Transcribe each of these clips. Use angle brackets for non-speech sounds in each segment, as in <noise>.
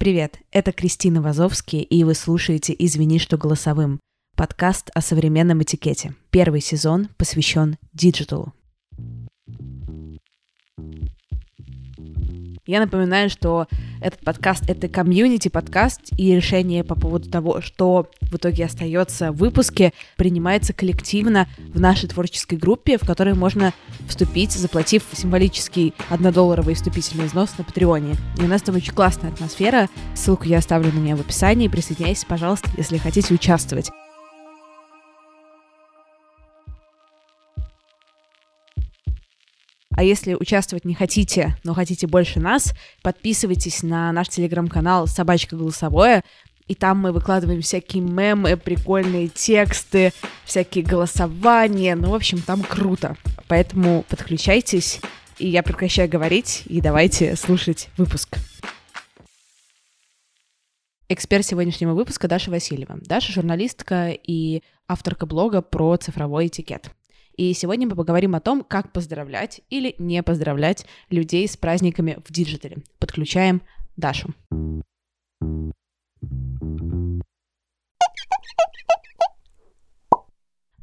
Привет, это Кристина Вазовский, и вы слушаете «Извини, что голосовым» — подкаст о современном этикете. Первый сезон посвящен диджиталу. Я напоминаю, что этот подкаст — это комьюнити-подкаст, и решение по поводу того, что в итоге остается в выпуске, принимается коллективно в нашей творческой группе, в которой можно вступить, заплатив символический однодолларовый вступительный взнос на Патреоне. И у нас там очень классная атмосфера. Ссылку я оставлю на нее в описании. Присоединяйтесь, пожалуйста, если хотите участвовать. А если участвовать не хотите, но хотите больше нас, подписывайтесь на наш телеграм-канал «Собачка голосовое», и там мы выкладываем всякие мемы, прикольные тексты, всякие голосования. Ну, в общем, там круто. Поэтому подключайтесь, и я прекращаю говорить, и давайте слушать выпуск. Эксперт сегодняшнего выпуска Даша Васильева. Даша — журналистка и авторка блога про цифровой этикет. И сегодня мы поговорим о том, как поздравлять или не поздравлять людей с праздниками в диджитале. Подключаем Дашу.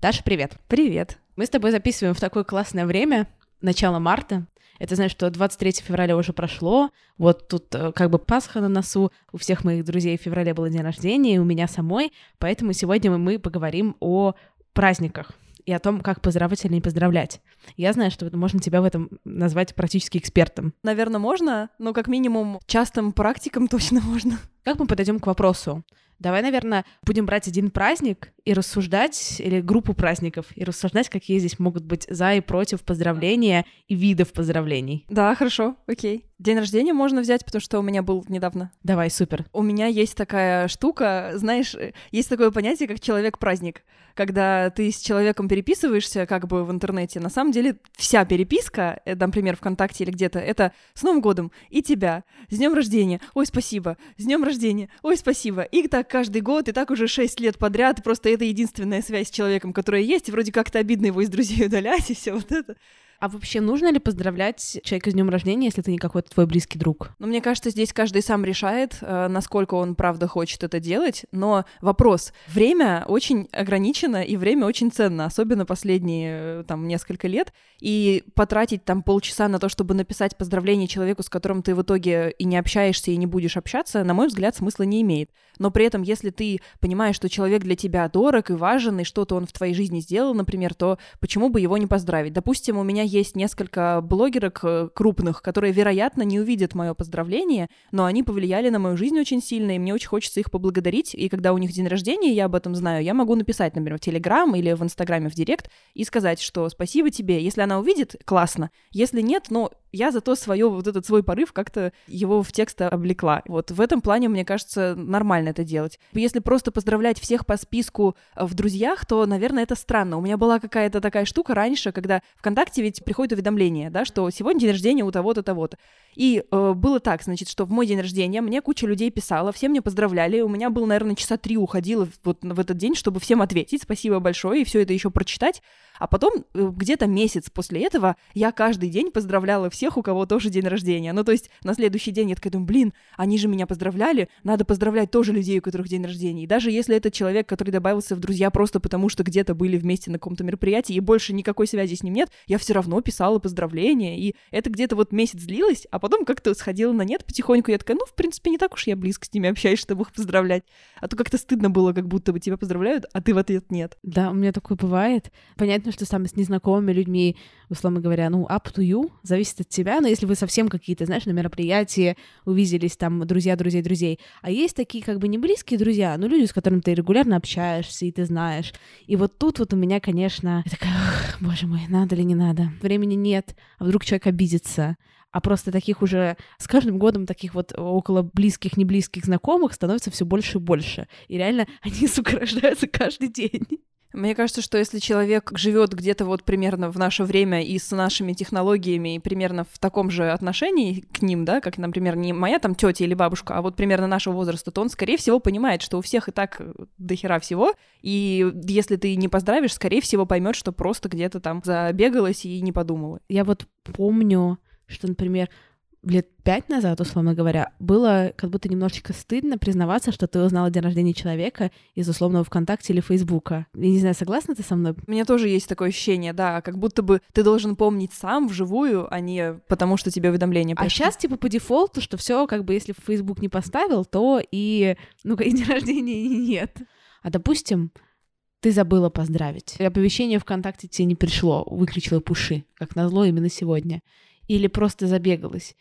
Даша, привет. Привет. Мы с тобой записываем в такое классное время, начало марта. Это значит, что 23 февраля уже прошло, вот тут э, как бы Пасха на носу, у всех моих друзей в феврале был день рождения, и у меня самой, поэтому сегодня мы поговорим о праздниках и о том, как поздравлять или не поздравлять. Я знаю, что можно тебя в этом назвать практически экспертом. Наверное, можно, но как минимум частым практикам <laughs> точно можно. Как мы подойдем к вопросу? Давай, наверное, будем брать один праздник и рассуждать, или группу праздников, и рассуждать, какие здесь могут быть за и против поздравления и видов поздравлений. Да, хорошо, окей. День рождения можно взять, потому что у меня был недавно. Давай, супер. У меня есть такая штука, знаешь, есть такое понятие, как человек-праздник когда ты с человеком переписываешься как бы в интернете, на самом деле вся переписка, э, например, ВКонтакте или где-то, это с Новым годом и тебя, с днем рождения, ой, спасибо, с днем рождения, ой, спасибо. И так каждый год, и так уже 6 лет подряд, просто это единственная связь с человеком, которая есть, и вроде как-то обидно его из друзей <laughs> удалять, и все вот это. А вообще нужно ли поздравлять человека с днем рождения, если это не какой-то твой близкий друг? Ну, мне кажется, здесь каждый сам решает, э, насколько он правда хочет это делать. Но вопрос: время очень ограничено и время очень ценно, особенно последние э, там несколько лет. И потратить там полчаса на то, чтобы написать поздравление человеку, с которым ты в итоге и не общаешься, и не будешь общаться, на мой взгляд, смысла не имеет. Но при этом, если ты понимаешь, что человек для тебя дорог и важен, и что-то он в твоей жизни сделал, например, то почему бы его не поздравить? Допустим, у меня есть несколько блогерок э, крупных, которые, вероятно, не увидят мое поздравление, но они повлияли на мою жизнь очень сильно, и мне очень хочется их поблагодарить. И когда у них день рождения, я об этом знаю, я могу написать, например, в Телеграм или в Инстаграме в Директ и сказать, что спасибо тебе. Если она увидит, классно. Если нет, ну, я зато свое, вот этот свой порыв как-то его в текст облекла. Вот в этом плане, мне кажется, нормально это делать. Если просто поздравлять всех по списку э, в друзьях, то, наверное, это странно. У меня была какая-то такая штука раньше, когда ВКонтакте ведь приходит уведомление, да, что сегодня день рождения у того-то, того-то. И э, было так, значит, что в мой день рождения мне куча людей писала, все мне поздравляли, у меня было, наверное, часа три уходило вот в этот день, чтобы всем ответить, спасибо большое, и все это еще прочитать. А потом э, где-то месяц после этого я каждый день поздравляла всех, у кого тоже день рождения. Ну, то есть на следующий день я такая думаю, блин, они же меня поздравляли, надо поздравлять тоже людей, у которых день рождения. И даже если это человек, который добавился в друзья просто потому, что где-то были вместе на каком-то мероприятии, и больше никакой связи с ним нет, я все равно писала поздравления. И это где-то вот месяц длилось, а потом как-то сходила на нет потихоньку. Я такая, ну, в принципе, не так уж я близко с ними общаюсь, чтобы их поздравлять. А то как-то стыдно было, как будто бы тебя поздравляют, а ты в ответ нет. Да, у меня такое бывает. Понятно, что там с незнакомыми людьми, условно говоря, ну, up to you, зависит тебя, но если вы совсем какие-то, знаешь, на мероприятии увиделись, там, друзья, друзей, друзей, а есть такие как бы не близкие друзья, но люди, с которыми ты регулярно общаешься, и ты знаешь. И вот тут вот у меня, конечно, я такая, боже мой, надо ли не надо? Времени нет, а вдруг человек обидится? а просто таких уже с каждым годом таких вот около близких, неблизких знакомых становится все больше и больше. И реально они, <laughs> сука, рождаются каждый день. Мне кажется, что если человек живет где-то вот примерно в наше время и с нашими технологиями, и примерно в таком же отношении к ним, да, как, например, не моя там тетя или бабушка, а вот примерно нашего возраста, то он, скорее всего, понимает, что у всех и так дохера всего, и если ты не поздравишь, скорее всего, поймет, что просто где-то там забегалась и не подумала. Я вот помню, что, например, лет пять назад, условно говоря, было как будто немножечко стыдно признаваться, что ты узнала день рождения человека из условного ВКонтакте или Фейсбука. Я не знаю, согласна ты со мной? У меня тоже есть такое ощущение, да, как будто бы ты должен помнить сам вживую, а не потому, что тебе уведомление пришло. А сейчас, типа, по дефолту, что все, как бы, если Facebook не поставил, то и, ну-ка, и день <laughs> рождения нет. А допустим, ты забыла поздравить. Оповещение ВКонтакте тебе не пришло, выключила пуши, как назло именно сегодня. Или просто забегалась.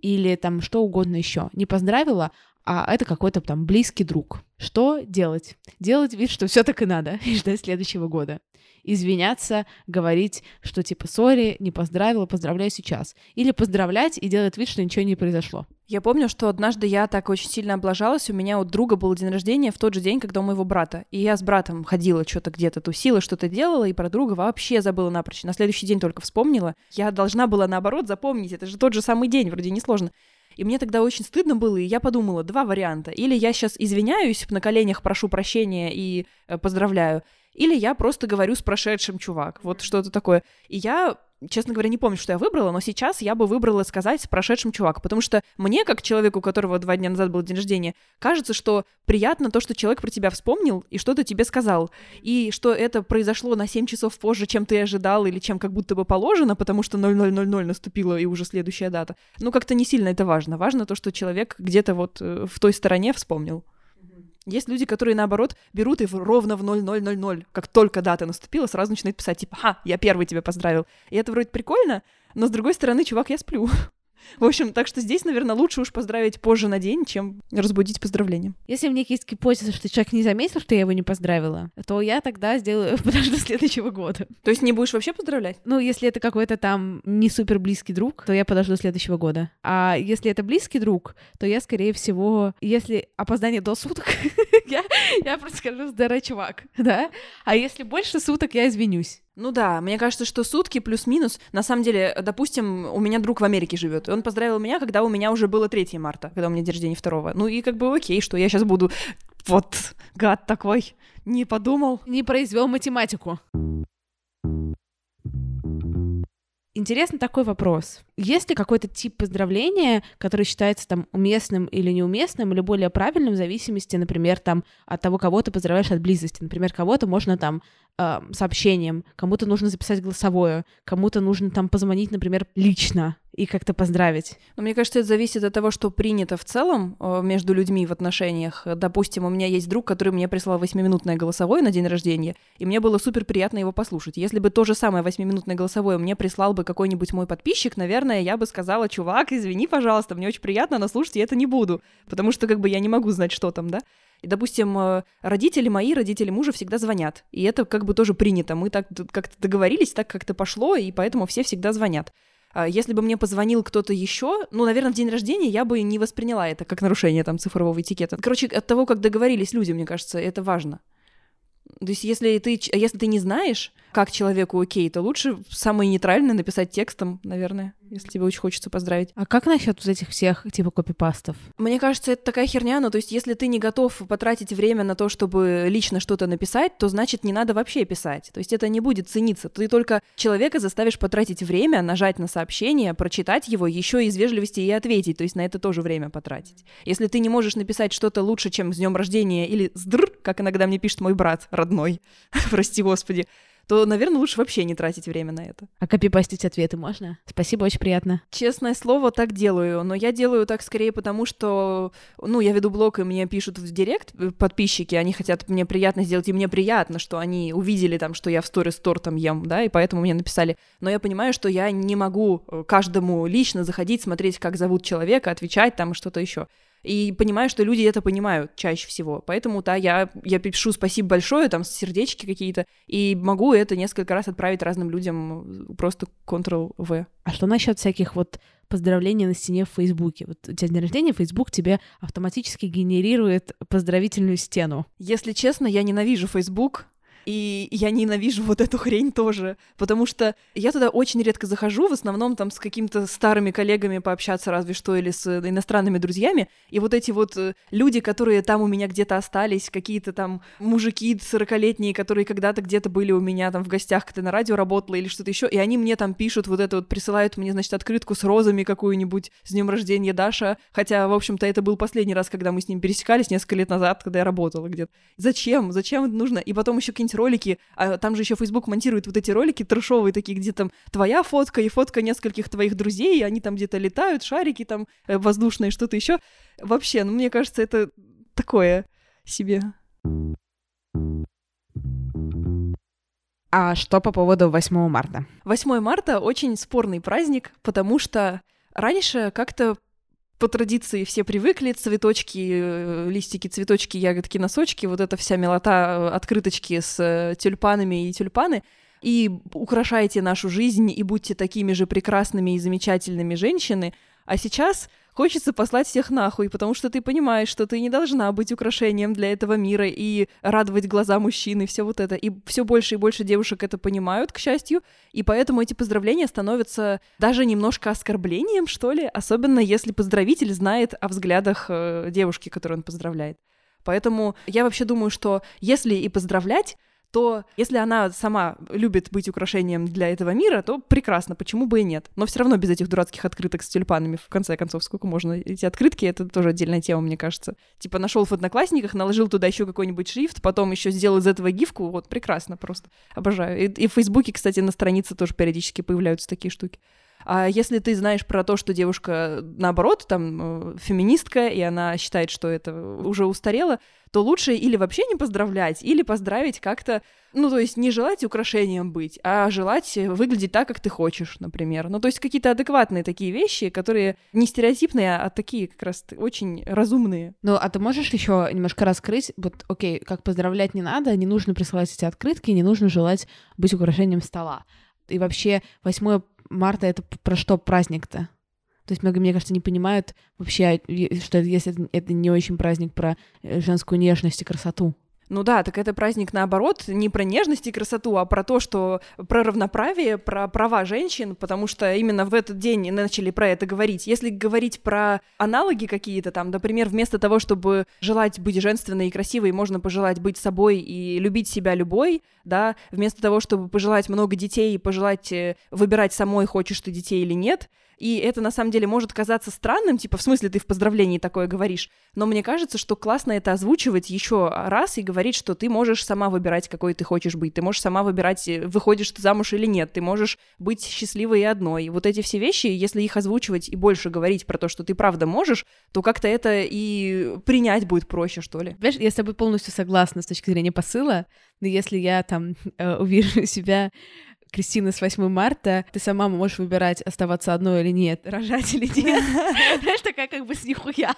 Или там что угодно еще. Не поздравила, а это какой-то там близкий друг. Что делать? Делать вид, что все так и надо, <laughs> и ждать следующего года извиняться, говорить, что типа сори, не поздравила, поздравляю сейчас. Или поздравлять и делать вид, что ничего не произошло. Я помню, что однажды я так очень сильно облажалась. У меня у друга был день рождения в тот же день, когда у моего брата. И я с братом ходила, что-то где-то тусила, что-то делала, и про друга вообще забыла напрочь. На следующий день только вспомнила. Я должна была, наоборот, запомнить. Это же тот же самый день, вроде несложно. И мне тогда очень стыдно было, и я подумала, два варианта. Или я сейчас извиняюсь, на коленях прошу прощения и э, поздравляю, или я просто говорю с прошедшим чувак, вот что-то такое. И я честно говоря, не помню, что я выбрала, но сейчас я бы выбрала сказать с прошедшим чувак, потому что мне, как человеку, у которого два дня назад был день рождения, кажется, что приятно то, что человек про тебя вспомнил и что-то тебе сказал, и что это произошло на 7 часов позже, чем ты ожидал или чем как будто бы положено, потому что 0000 наступила и уже следующая дата. Ну, как-то не сильно это важно. Важно то, что человек где-то вот э, в той стороне вспомнил. Есть люди, которые, наоборот, берут и ровно в 0000, как только дата наступила, сразу начинают писать, типа, ха, я первый тебя поздравил. И это вроде прикольно, но с другой стороны, чувак, я сплю. <laughs> В общем, так что здесь, наверное, лучше уж поздравить позже на день, чем разбудить поздравлением. Если у меня есть гипотеза, что человек не заметил, что я его не поздравила, то я тогда сделаю <laughs> подожду следующего года. То есть не будешь вообще поздравлять? Ну, если это какой-то там не супер близкий друг, то я подожду следующего года. А если это близкий друг, то я, скорее всего, если опоздание до суток, <laughs> я, я просто скажу, здоровый чувак, да? А если больше суток, я извинюсь. Ну да, мне кажется, что сутки плюс-минус. На самом деле, допустим, у меня друг в Америке живет, он поздравил меня, когда у меня уже было 3 марта, когда у меня день рождения 2. Ну и как бы окей, что я сейчас буду вот гад такой, не подумал. Не произвел математику. Интересный такой вопрос. Есть ли какой-то тип поздравления, который считается там уместным или неуместным, или более правильным в зависимости, например, там от того, кого ты поздравляешь от близости. Например, кого-то можно там э, сообщением, кому-то нужно записать голосовое, кому-то нужно там позвонить, например, лично и как-то поздравить. Но мне кажется, это зависит от того, что принято в целом э, между людьми в отношениях. Допустим, у меня есть друг, который мне прислал восьмиминутное голосовое на день рождения, и мне было супер приятно его послушать. Если бы то же самое восьмиминутное голосовое мне прислал бы какой-нибудь мой подписчик, наверное, я бы сказала, чувак, извини, пожалуйста, мне очень приятно, но слушать я это не буду, потому что как бы я не могу знать, что там, да? И, допустим, э, родители мои, родители мужа всегда звонят. И это как бы тоже принято. Мы так как-то договорились, так как-то пошло, и поэтому все всегда звонят. А если бы мне позвонил кто-то еще, ну, наверное, в день рождения я бы не восприняла это как нарушение там цифрового этикета. Короче, от того, как договорились люди, мне кажется, это важно. То есть, если ты, если ты не знаешь, как человеку окей, то лучше самое нейтральное написать текстом, наверное, если тебе очень хочется поздравить. А как насчет вот этих всех типа копипастов? Мне кажется, это такая херня, ну то есть если ты не готов потратить время на то, чтобы лично что-то написать, то значит не надо вообще писать. То есть это не будет цениться. Ты только человека заставишь потратить время, нажать на сообщение, прочитать его, еще из вежливости и ответить. То есть на это тоже время потратить. Если ты не можешь написать что-то лучше, чем с днем рождения или сдр, как иногда мне пишет мой брат родной, <laughs> прости господи, то, наверное, лучше вообще не тратить время на это. А копипастить ответы можно? Спасибо, очень приятно. Честное слово, так делаю, но я делаю так скорее потому, что, ну, я веду блог, и мне пишут в директ э, подписчики, они хотят мне приятно сделать, и мне приятно, что они увидели там, что я в сторис тортом ем, да, и поэтому мне написали. Но я понимаю, что я не могу э, каждому лично заходить, смотреть, как зовут человека, отвечать там что-то еще. И понимаю, что люди это понимают чаще всего. Поэтому, да, я, я пишу спасибо большое, там, сердечки какие-то, и могу это несколько раз отправить разным людям просто Ctrl-V. А что насчет всяких вот поздравлений на стене в Фейсбуке? Вот у тебя день рождения, Фейсбук тебе автоматически генерирует поздравительную стену. Если честно, я ненавижу Фейсбук, И я ненавижу вот эту хрень тоже, потому что я туда очень редко захожу, в основном там с какими-то старыми коллегами пообщаться разве что, или с иностранными друзьями, и вот эти вот э, люди, которые там у меня где-то остались, какие-то там мужики 40-летние, которые когда-то где-то были у меня там в гостях, когда на радио работала или что-то еще, и они мне там пишут вот это вот, присылают мне, значит, открытку с розами какую-нибудь с днем рождения Даша, хотя, в общем-то, это был последний раз, когда мы с ним пересекались несколько лет назад, когда я работала где-то. Зачем? Зачем это нужно? И потом еще какие-нибудь ролики, а там же еще Facebook монтирует вот эти ролики трешовые такие, где там твоя фотка и фотка нескольких твоих друзей, и они там где-то летают, шарики там э, воздушные, что-то еще. Вообще, ну, мне кажется, это такое себе. А что по поводу 8 марта? 8 марта очень спорный праздник, потому что раньше как-то по традиции все привыкли, цветочки, э, листики, цветочки, ягодки, носочки, вот эта вся милота, э, открыточки с э, тюльпанами и тюльпаны. И украшайте нашу жизнь, и будьте такими же прекрасными и замечательными женщины. А сейчас хочется послать всех нахуй, потому что ты понимаешь, что ты не должна быть украшением для этого мира и радовать глаза мужчин и все вот это. И все больше и больше девушек это понимают, к счастью, и поэтому эти поздравления становятся даже немножко оскорблением, что ли, особенно если поздравитель знает о взглядах э, девушки, которую он поздравляет. Поэтому я вообще думаю, что если и поздравлять, то если она сама любит быть украшением для этого мира, то прекрасно, почему бы и нет. Но все равно без этих дурацких открыток с тюльпанами, в конце концов, сколько можно. Эти открытки — это тоже отдельная тема, мне кажется. Типа нашел в Одноклассниках, наложил туда еще какой-нибудь шрифт, потом еще сделал из этого гифку, вот прекрасно просто. Обожаю. И, и в Фейсбуке, кстати, на странице тоже периодически появляются такие штуки. А если ты знаешь про то, что девушка, наоборот, там, э, феминистка, и она считает, что это уже устарело, то лучше или вообще не поздравлять, или поздравить как-то, ну, то есть не желать украшением быть, а желать выглядеть так, как ты хочешь, например. Ну, то есть какие-то адекватные такие вещи, которые не стереотипные, а такие как раз очень разумные. Ну, а ты можешь еще немножко раскрыть, вот, окей, как поздравлять не надо, не нужно присылать эти открытки, не нужно желать быть украшением стола. И вообще 8 марта это про что праздник-то? То есть многие, мне кажется, не понимают вообще, что если это не очень праздник про э, женскую нежность и красоту. Ну да, так это праздник наоборот, не про нежность и красоту, а про то, что про равноправие, про права женщин, потому что именно в этот день начали про это говорить. Если говорить про аналоги какие-то там, например, вместо того, чтобы желать быть женственной и красивой, можно пожелать быть собой и любить себя любой, да, вместо того, чтобы пожелать много детей и пожелать э, выбирать самой, хочешь ты детей или нет, и это на самом деле может казаться странным, типа, в смысле ты в поздравлении такое говоришь, но мне кажется, что классно это озвучивать еще раз и говорить, что ты можешь сама выбирать, какой ты хочешь быть, ты можешь сама выбирать, э, выходишь ты замуж или нет, ты можешь быть счастливой и одной. Вот эти все вещи, если их озвучивать и больше говорить про то, что ты правда можешь, то как-то это и принять будет проще, что ли. Знаешь, я с тобой полностью согласна с точки зрения посыла, но если я там э, увижу <laughs> себя Кристина, с 8 марта ты сама можешь выбирать, оставаться одной или нет, рожать или нет. <laughs> Знаешь, такая как бы с нихуя.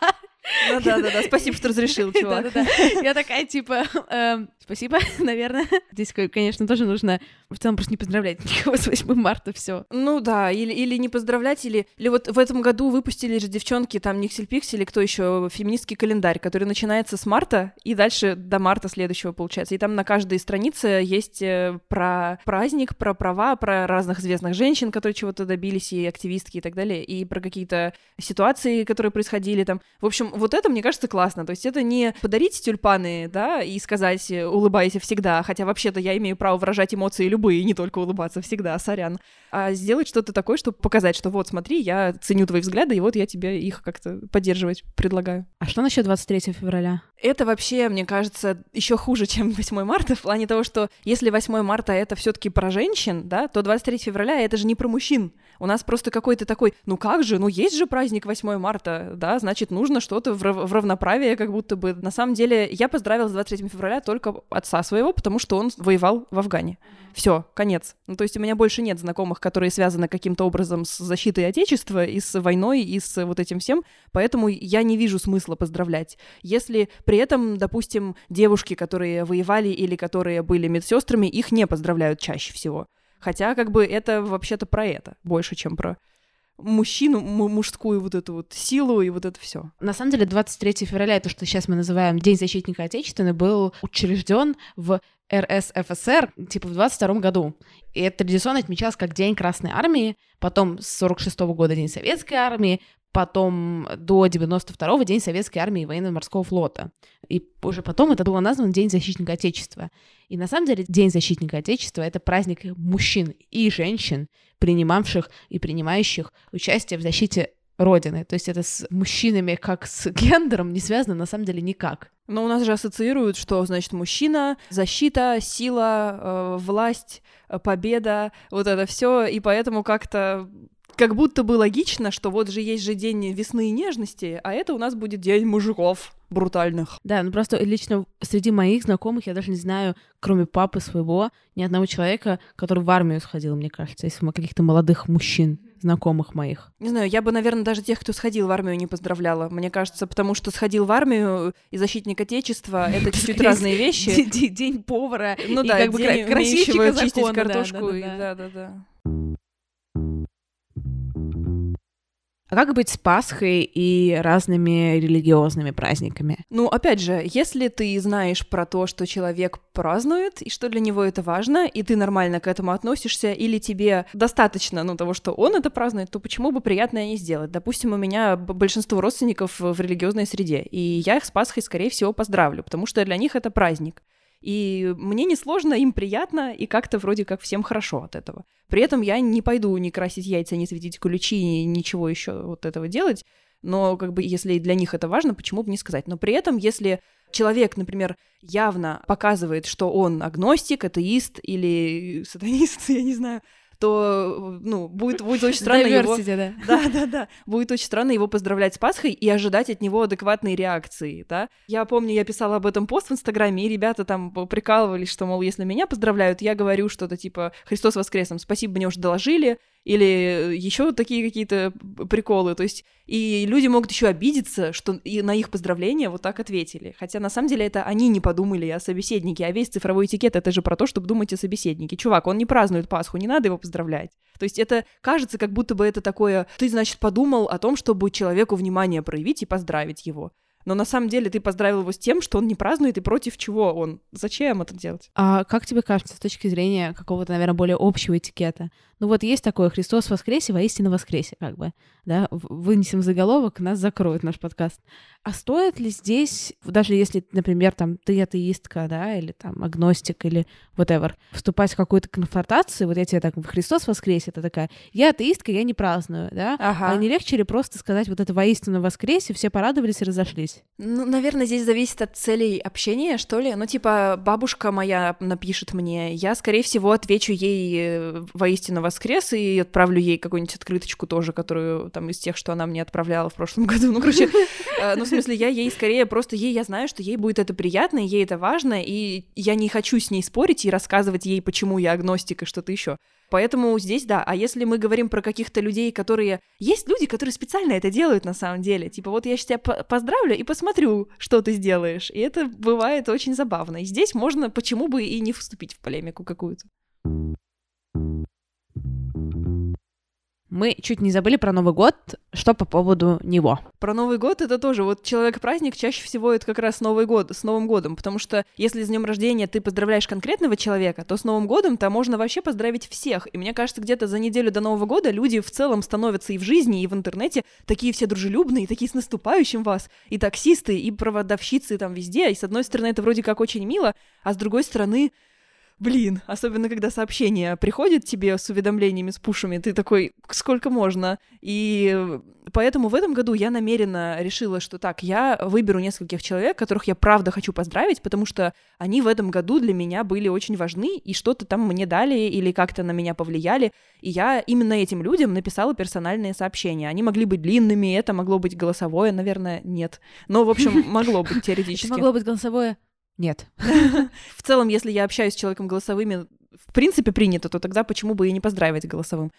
Ну да, да, да. Спасибо, что разрешил, <laughs> чувак. Да, да, да. Я такая, типа, эм, спасибо, <laughs> наверное. Здесь, конечно, тоже нужно в целом просто не поздравлять никого с 8 марта, все. Ну да, или, или не поздравлять, или, или вот в этом году выпустили же девчонки, там, Никсель Пиксель, кто еще, феминистский календарь, который начинается с марта и дальше до марта следующего, получается. И там на каждой странице есть э, про праздник, про права, про разных известных женщин, которые чего-то добились, и активистки и так далее, и про какие-то ситуации, которые происходили там. В общем, вот это, мне кажется, классно. То есть это не подарить тюльпаны, да, и сказать «улыбайся всегда», хотя вообще-то я имею право выражать эмоции любые, не только улыбаться всегда, сорян. А сделать что-то такое, чтобы показать, что вот, смотри, я ценю твои взгляды, и вот я тебе их как-то поддерживать предлагаю. А что насчет 23 февраля? Это вообще, мне кажется, еще хуже, чем 8 марта, в плане того, что если 8 марта это все-таки про женщин, да, то 23 февраля это же не про мужчин. У нас просто какой-то такой, ну как же, ну есть же праздник 8 марта, да, значит, нужно что-то в, в равноправие, как будто бы. На самом деле, я поздравила с 23 февраля только отца своего, потому что он воевал в Афгане. Все, конец. Ну, то есть у меня больше нет знакомых, которые связаны каким-то образом с защитой Отечества и с войной, и с вот этим всем, поэтому я не вижу смысла поздравлять. Если при этом, допустим, девушки, которые воевали или которые были медсестрами, их не поздравляют чаще всего. Хотя, как бы, это вообще-то про это, больше, чем про мужчину, мужскую вот эту вот силу и вот это все. На самом деле 23 февраля, то, что сейчас мы называем День защитника Отечественной, был учрежден в РСФСР, типа в 22 году. И это традиционно отмечалось как День Красной Армии, потом с 46 -го года День Советской Армии, потом до 92-го День Советской Армии и Военно-Морского флота. И уже потом это было названо День Защитника Отечества. И на самом деле День Защитника Отечества — это праздник мужчин и женщин, принимавших и принимающих участие в защите Родины. То есть это с мужчинами как с <laughs> гендером не связано на самом деле никак. Но у нас же ассоциируют, что значит мужчина, защита, сила, э, власть, э, победа, вот это все, и поэтому как-то как будто бы логично, что вот же есть же день весны и нежности, а это у нас будет день мужиков брутальных. Да, ну просто лично среди моих знакомых я даже не знаю, кроме папы своего, ни одного человека, который в армию сходил, мне кажется, из каких-то молодых мужчин знакомых моих. Не знаю, я бы, наверное, даже тех, кто сходил в армию, не поздравляла. Мне кажется, потому что сходил в армию и защитник Отечества — это <laughs> чуть-чуть разные вещи. День повара ну, да, как бы красивого чистить картошку. Да-да-да. А как быть с Пасхой и разными религиозными праздниками? Ну, опять же, если ты знаешь про то, что человек празднует, и что для него это важно, и ты нормально к этому относишься, или тебе достаточно, ну, того, что он это празднует, то почему бы приятное не сделать? Допустим, у меня большинство родственников в религиозной среде, и я их с Пасхой, скорее всего, поздравлю, потому что для них это праздник. И мне несложно, им приятно, и как-то вроде как всем хорошо от этого. При этом я не пойду не красить яйца, не светить ключи, ничего еще вот этого делать. Но как бы если для них это важно, почему бы не сказать? Но при этом, если человек, например, явно показывает, что он агностик, атеист или сатанист, <laughs> я не знаю, то ну, будет, будет очень странно его... Да. да, да, да. Будет очень странно его поздравлять с Пасхой и ожидать от него адекватной реакции, да. Я помню, я писала об этом пост в Инстаграме, и ребята там прикалывались, что, мол, если меня поздравляют, я говорю что-то типа «Христос воскресом, спасибо, мне уже доложили», или еще такие какие-то приколы. То есть и люди могут еще обидеться, что и на их поздравления вот так ответили. Хотя на самом деле это они не подумали о собеседнике, а весь цифровой этикет это же про то, чтобы думать о собеседнике. Чувак, он не празднует Пасху, не надо его поздравлять. То есть это кажется, как будто бы это такое, ты, значит, подумал о том, чтобы человеку внимание проявить и поздравить его. Но на самом деле ты поздравил его с тем, что он не празднует и против чего он. Зачем это делать? А как тебе кажется, с точки зрения какого-то, наверное, более общего этикета? Ну вот есть такое «Христос воскресе, воистину воскресе», как бы, да, вынесем заголовок, нас закроют наш подкаст. А стоит ли здесь, даже если, например, там, ты атеистка, да, или там агностик, или whatever, вступать в какую-то конфронтацию, вот я тебе так, Христос воскресе, это такая, я атеистка, я не праздную, да, ага. а не легче ли просто сказать вот это воистину воскресе, все порадовались и разошлись? Ну, наверное, здесь зависит от целей общения, что ли, ну, типа, бабушка моя напишет мне, я, скорее всего, отвечу ей э, воистину воскрес и отправлю ей какую-нибудь открыточку тоже, которую там из тех, что она мне отправляла в прошлом <laughs> году. Ну, короче, э, ну, в смысле, я ей скорее просто ей, я знаю, что ей будет это приятно, и ей это важно, и я не хочу с ней спорить и рассказывать ей, почему я агностик и что-то еще. Поэтому здесь да. А если мы говорим про каких-то людей, которые... Есть люди, которые специально это делают на самом деле. Типа вот я сейчас тебя поздравлю и посмотрю, что ты сделаешь. И это бывает очень забавно. И здесь можно почему бы и не вступить в полемику какую-то. Мы чуть не забыли про Новый год. Что по поводу него? Про Новый год это тоже вот человек-праздник чаще всего это как раз Новый год, с Новым годом, потому что если с днем рождения ты поздравляешь конкретного человека, то с Новым годом-то можно вообще поздравить всех. И мне кажется, где-то за неделю до Нового года люди в целом становятся и в жизни, и в интернете такие все дружелюбные, такие с наступающим вас, и таксисты, и проводовщицы там везде. И с одной стороны это вроде как очень мило, а с другой стороны блин, особенно когда сообщение приходит тебе с уведомлениями, с пушами, ты такой, сколько можно? И поэтому в этом году я намеренно решила, что так, я выберу нескольких человек, которых я правда хочу поздравить, потому что они в этом году для меня были очень важны, и что-то там мне дали или как-то на меня повлияли, и я именно этим людям написала персональные сообщения. Они могли быть длинными, это могло быть голосовое, наверное, нет. Но, в общем, <laughs> могло быть теоретически. Могло быть голосовое нет. <laughs> В целом, если я общаюсь с человеком голосовыми, в принципе, принято, то тогда почему бы и не поздравить голосовым?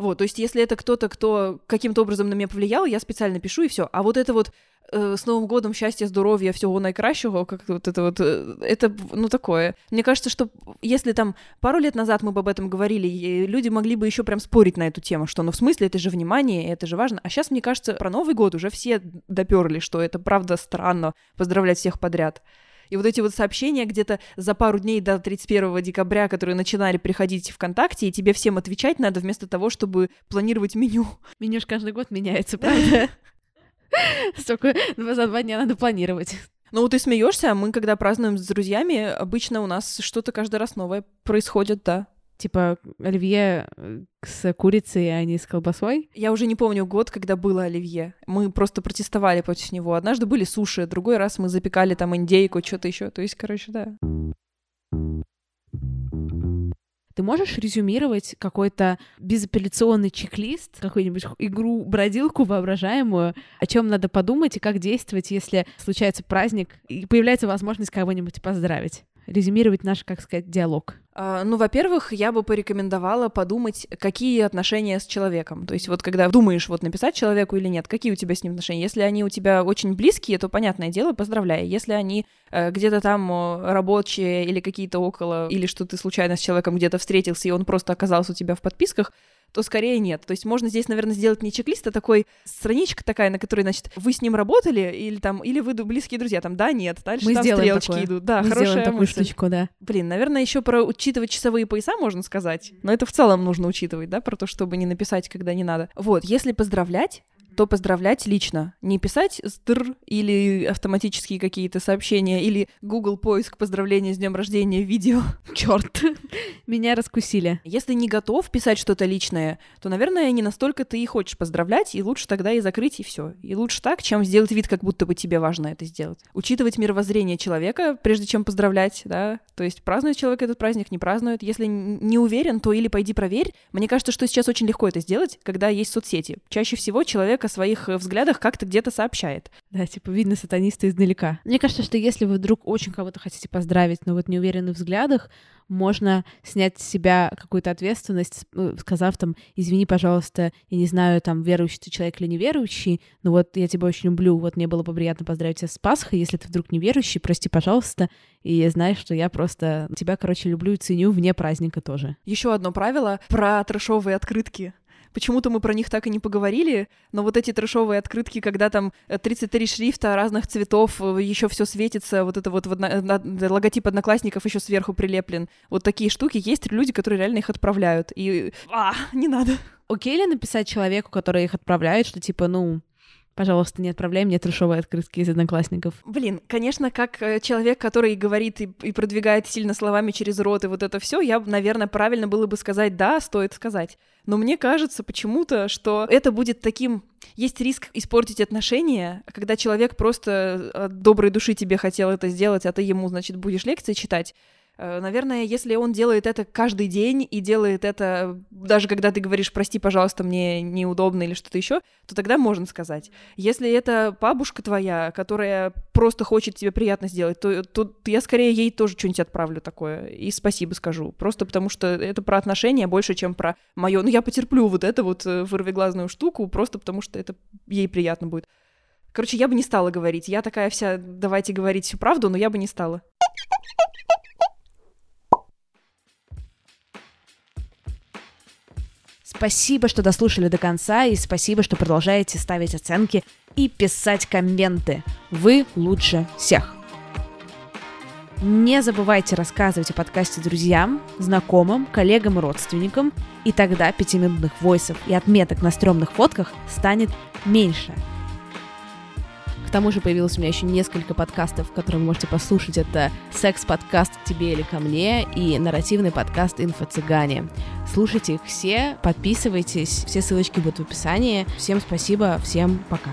Вот, то есть если это кто-то, кто каким-то образом на меня повлиял, я специально пишу и все. А вот это вот э, с Новым годом счастья, здоровья, всего найкращего, как вот это вот, э, это, ну, такое. Мне кажется, что если там пару лет назад мы бы об этом говорили, и люди могли бы еще прям спорить на эту тему, что, ну, в смысле, это же внимание, это же важно. А сейчас, мне кажется, про Новый год уже все доперли, что это правда странно поздравлять всех подряд. И вот эти вот сообщения где-то за пару дней до 31 декабря, которые начинали приходить ВКонтакте, и тебе всем отвечать надо вместо того, чтобы планировать меню. Меню же каждый год меняется, правда? Столько за два дня надо планировать. Ну, ты смеешься, а мы, когда празднуем с друзьями, обычно у нас что-то каждый раз новое происходит, да. Типа оливье э, с курицей, а не с колбасой? Я уже не помню год, когда было оливье. Мы просто протестовали против него. Однажды были суши, другой раз мы запекали там индейку, что-то еще. То есть, короче, да. Ты можешь резюмировать какой-то безапелляционный чек-лист, какую-нибудь игру-бродилку воображаемую, о чем надо подумать и как действовать, если случается праздник и появляется возможность кого-нибудь поздравить? Резюмировать наш, как сказать, диалог. А, ну, во-первых, я бы порекомендовала подумать, какие отношения с человеком. То есть вот когда думаешь, вот написать человеку или нет, какие у тебя с ним отношения. Если они у тебя очень близкие, то, понятное дело, поздравляй. Если они э, где-то там э, рабочие или какие-то около, или что ты случайно с человеком где-то встретился, и он просто оказался у тебя в подписках, то скорее нет. То есть можно здесь, наверное, сделать не чек-лист, а такой страничка такая, на которой, значит, вы с ним работали или там, или вы близкие друзья, там, да, нет, дальше Мы там стрелочки такое. идут. Да, Мы хорошая такую мысль. штучку, да. Блин, наверное, еще про учитывать часовые пояса можно сказать, но это в целом нужно учитывать, да, про то, чтобы не написать, когда не надо. Вот, если поздравлять, то поздравлять лично. Не писать стр или автоматические какие-то сообщения, или Google поиск поздравления с днем рождения видео. <laughs> Черт, меня раскусили. Если не готов писать что-то личное, то, наверное, не настолько ты и хочешь поздравлять, и лучше тогда и закрыть, и все. И лучше так, чем сделать вид, как будто бы тебе важно это сделать. Учитывать мировоззрение человека, прежде чем поздравлять, да, то есть празднует человек этот праздник, не празднует. Если не уверен, то или пойди проверь. Мне кажется, что сейчас очень легко это сделать, когда есть соцсети. Чаще всего человек о своих э, взглядах как-то где-то сообщает. Да, типа видно сатаниста издалека. Мне кажется, что если вы вдруг очень кого-то хотите поздравить, но вот не уверены в взглядах, можно снять с себя какую-то ответственность, ну, сказав там, извини, пожалуйста, я не знаю, там, верующий ты человек или неверующий, но вот я тебя очень люблю, вот мне было бы приятно поздравить тебя с Пасхой, если ты вдруг неверующий, прости, пожалуйста, и знаешь, что я просто тебя, короче, люблю и ценю вне праздника тоже. Еще одно правило про трэшовые открытки. Почему-то мы про них так и не поговорили, но вот эти трэшовые открытки, когда там 33 э, шрифта разных цветов, э, еще все светится, вот это вот одно... логотип одноклассников еще сверху прилеплен. Вот такие штуки есть люди, которые реально их отправляют. И а, <laughs> не надо. Окей ли написать человеку, который их отправляет, что типа, ну, Пожалуйста, не отправляй мне трешовые открытки из одноклассников. Блин, конечно, как э, человек, который говорит и, и продвигает сильно словами через рот и вот это все, я, наверное, правильно было бы сказать «да», стоит сказать. Но мне кажется почему-то, что это будет таким... Есть риск испортить отношения, когда человек просто от доброй души тебе хотел это сделать, а ты ему, значит, будешь лекции читать. Э, наверное, если он делает это каждый день и делает это даже когда ты говоришь, прости, пожалуйста, мне неудобно или что-то еще, то тогда можно сказать. Если это бабушка твоя, которая просто хочет тебе приятно сделать, то, то я скорее ей тоже что-нибудь отправлю такое и спасибо скажу. Просто потому что это про отношения больше, чем про мое. Ну, я потерплю вот эту вот э, вырвиглазную штуку, просто потому что это ей приятно будет. Короче, я бы не стала говорить. Я такая вся, давайте говорить всю правду, но я бы не стала. Спасибо, что дослушали до конца, и спасибо, что продолжаете ставить оценки и писать комменты. Вы лучше всех. Не забывайте рассказывать о подкасте друзьям, знакомым, коллегам и родственникам, и тогда пятиминутных войсов и отметок на стрёмных фотках станет меньше – к тому же появилось у меня еще несколько подкастов, которые вы можете послушать. Это секс-подкаст «Тебе или ко мне» и нарративный подкаст «Инфо-цыгане». Слушайте их все, подписывайтесь, все ссылочки будут в описании. Всем спасибо, всем пока.